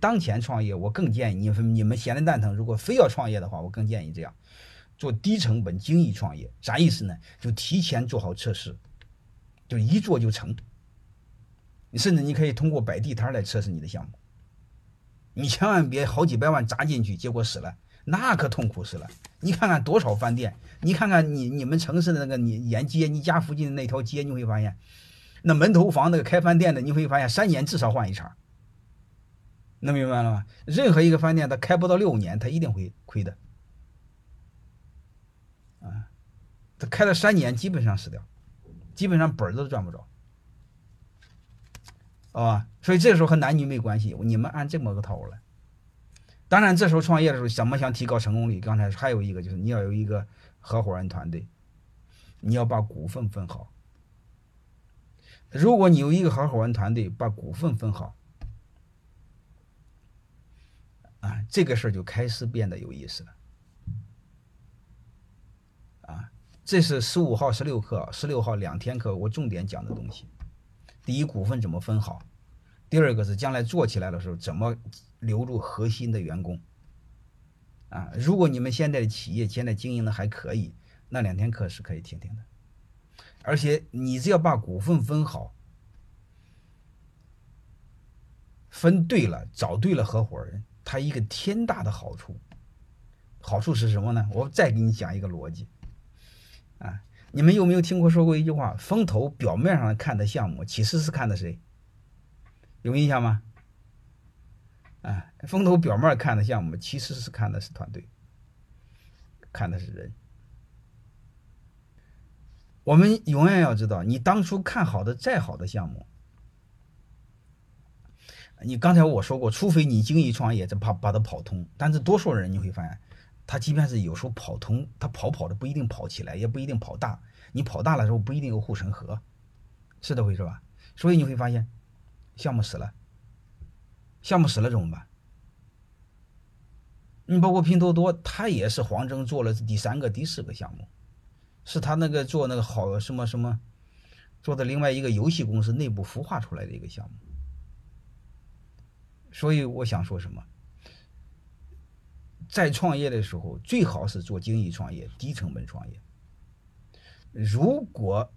当前创业，我更建议你你们闲的蛋疼，如果非要创业的话，我更建议这样做低成本精益创业。啥意思呢？就提前做好测试，就一做就成。你甚至你可以通过摆地摊来测试你的项目。你千万别好几百万砸进去，结果死了，那可痛苦死了。你看看多少饭店，你看看你你们城市的那个你沿街，你家附近的那条街，你会发现，那门头房那个开饭店的，你会发现三年至少换一茬。能明白了吗？任何一个饭店，它开不到六年，它一定会亏的。啊，它开了三年，基本上死掉，基本上本儿都赚不着，好吧？所以这时候和男女没关系，你们按这么个套路来。当然，这时候创业的时候，怎么想提高成功率？刚才还有一个就是你要有一个合伙人团队，你要把股份分好。如果你有一个合伙人团队，把股份分好。啊，这个事儿就开始变得有意思了。啊，这是十五号、十六课、十六号两天课，我重点讲的东西。第一，股份怎么分好；第二个是将来做起来的时候怎么留住核心的员工。啊，如果你们现在的企业现在经营的还可以，那两天课是可以听听的。而且你只要把股份分好，分对了，找对了合伙人。它一个天大的好处，好处是什么呢？我再给你讲一个逻辑，啊，你们有没有听过说过一句话？风投表面上看的项目，其实是看的谁？有印象吗？啊，风投表面看的项目，其实是看的是团队，看的是人。我们永远要知道，你当初看好的再好的项目。你刚才我说过，除非你精益创业，这怕把它跑通。但是多数人你会发现，他即便是有时候跑通，他跑跑的不一定跑起来，也不一定跑大。你跑大了之后不一定有护城河，是这回事吧？所以你会发现，项目死了，项目死了怎么办？你包括拼多多，他也是黄峥做了第三个、第四个项目，是他那个做那个好什么什么，做的另外一个游戏公司内部孵化出来的一个项目。所以我想说什么，在创业的时候，最好是做精益创业、低成本创业。如果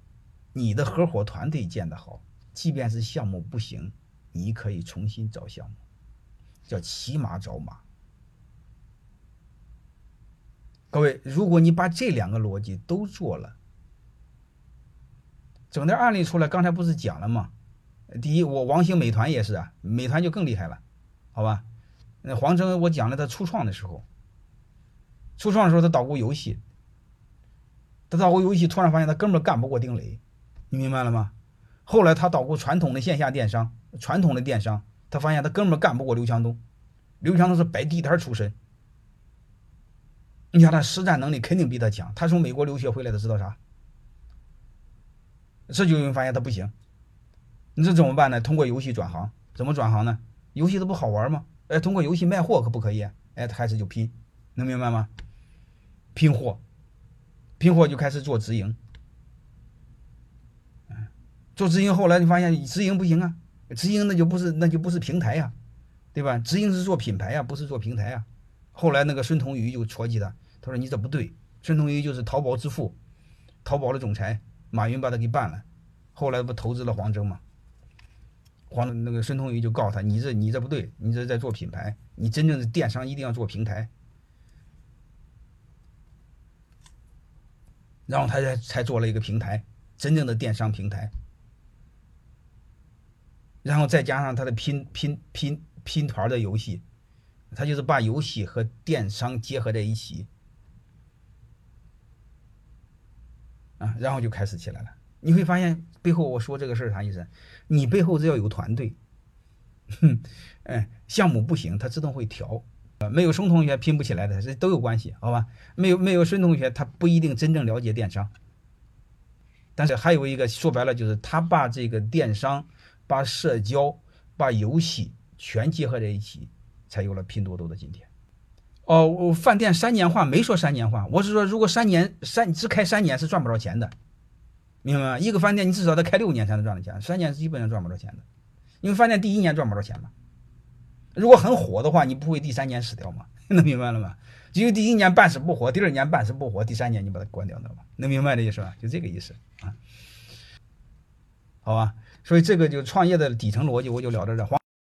你的合伙团队建得好，即便是项目不行，你可以重新找项目，叫骑马找马。各位，如果你把这两个逻辑都做了，整点案例出来，刚才不是讲了吗？第一，我王兴美团也是啊，美团就更厉害了。好吧，那黄峥我讲了他初创的时候，初创的时候他捣鼓游戏，他捣鼓游戏，突然发现他根本干不过丁磊，你明白了吗？后来他捣鼓传统的线下电商，传统的电商，他发现他根本干不过刘强东，刘强东是摆地摊出身，你看他实战能力肯定比他强，他从美国留学回来的，知道啥？这就会发现他不行，你这怎么办呢？通过游戏转行，怎么转行呢？游戏都不好玩吗？哎，通过游戏卖货可不可以？哎，他开始就拼，能明白吗？拼货，拼货就开始做直营。做直营后来你发现直营不行啊，直营那就不是那就不是平台呀，对吧？直营是做品牌呀，不是做平台呀。后来那个孙彤宇就戳击他，他说你这不对。孙彤宇就是淘宝之父，淘宝的总裁，马云把他给办了，后来不投资了黄峥吗？黄那个孙通宇就告诉他：“你这你这不对，你这在做品牌，你真正的电商一定要做平台。”然后他才才做了一个平台，真正的电商平台。然后再加上他的拼拼拼拼团的游戏，他就是把游戏和电商结合在一起，啊，然后就开始起来了。你会发现背后我说这个事儿啥意思？你背后是要有团队，哼，哎，项目不行，它自动会调。呃，没有孙同学拼不起来的，这都有关系，好吧？没有没有孙同学，他不一定真正了解电商。但是还有一个说白了，就是他把这个电商、把社交、把游戏全结合在一起，才有了拼多多的今天。哦，我饭店三年化没说三年化，我是说如果三年三只开三年是赚不着钱的。明白吗？一个饭店你至少得开六年才能赚到钱，三年是基本上赚不着钱的。因为饭店第一年赚不着钱嘛。如果很火的话，你不会第三年死掉吗？能明白了吗？因为第一年半死不活，第二年半死不活，第三年你把它关掉，能吧？能明白这意思吧？就这个意思啊，好吧？所以这个就创业的底层逻辑，我就聊到这。儿。